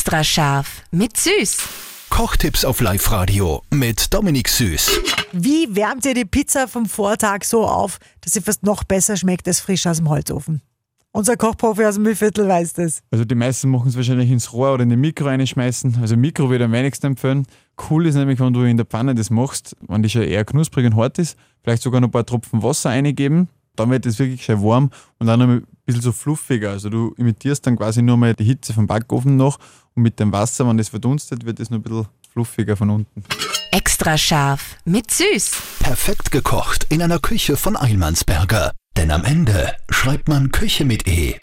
Extra scharf mit Süß. Kochtipps auf Live-Radio mit Dominik Süß. Wie wärmt ihr die Pizza vom Vortag so auf, dass sie fast noch besser schmeckt als frisch aus dem Holzofen? Unser Kochprofi aus dem Mühlviertel weiß das. Also die meisten machen es wahrscheinlich ins Rohr oder in den Mikro reinschmeißen. Also Mikro würde am wenigsten empfehlen. Cool ist nämlich, wenn du in der Pfanne das machst, wenn die schon eher knusprig und hart ist, vielleicht sogar noch ein paar Tropfen Wasser eingeben. Dann wird es wirklich schön warm und dann noch ein bisschen so fluffiger. Also du imitierst dann quasi nur mal die Hitze vom Backofen noch und mit dem Wasser, wenn das verdunstet, wird es noch ein bisschen fluffiger von unten. Extra scharf mit Süß. Perfekt gekocht in einer Küche von Eilmannsberger. Denn am Ende schreibt man Küche mit E.